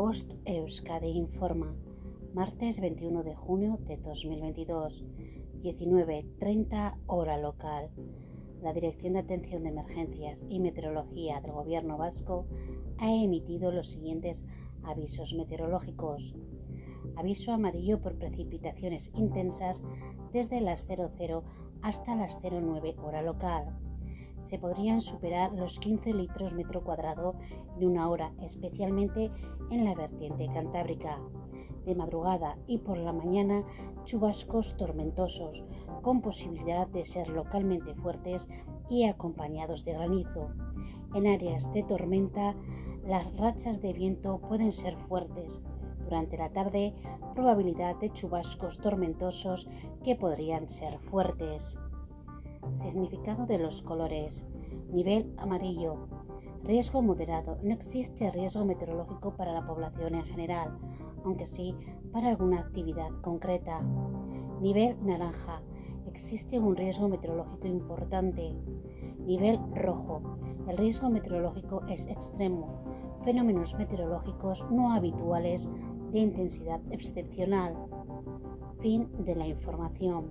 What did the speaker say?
Bost Euskadi informa, martes 21 de junio de 2022, 19.30 hora local. La Dirección de Atención de Emergencias y Meteorología del Gobierno Vasco ha emitido los siguientes avisos meteorológicos. Aviso amarillo por precipitaciones intensas desde las 00 hasta las 09 hora local se podrían superar los 15 litros metro cuadrado en una hora, especialmente en la vertiente cantábrica. De madrugada y por la mañana, chubascos tormentosos, con posibilidad de ser localmente fuertes y acompañados de granizo. En áreas de tormenta, las rachas de viento pueden ser fuertes. Durante la tarde, probabilidad de chubascos tormentosos que podrían ser fuertes. Significado de los colores. Nivel amarillo. Riesgo moderado. No existe riesgo meteorológico para la población en general, aunque sí para alguna actividad concreta. Nivel naranja. Existe un riesgo meteorológico importante. Nivel rojo. El riesgo meteorológico es extremo. Fenómenos meteorológicos no habituales de intensidad excepcional. Fin de la información.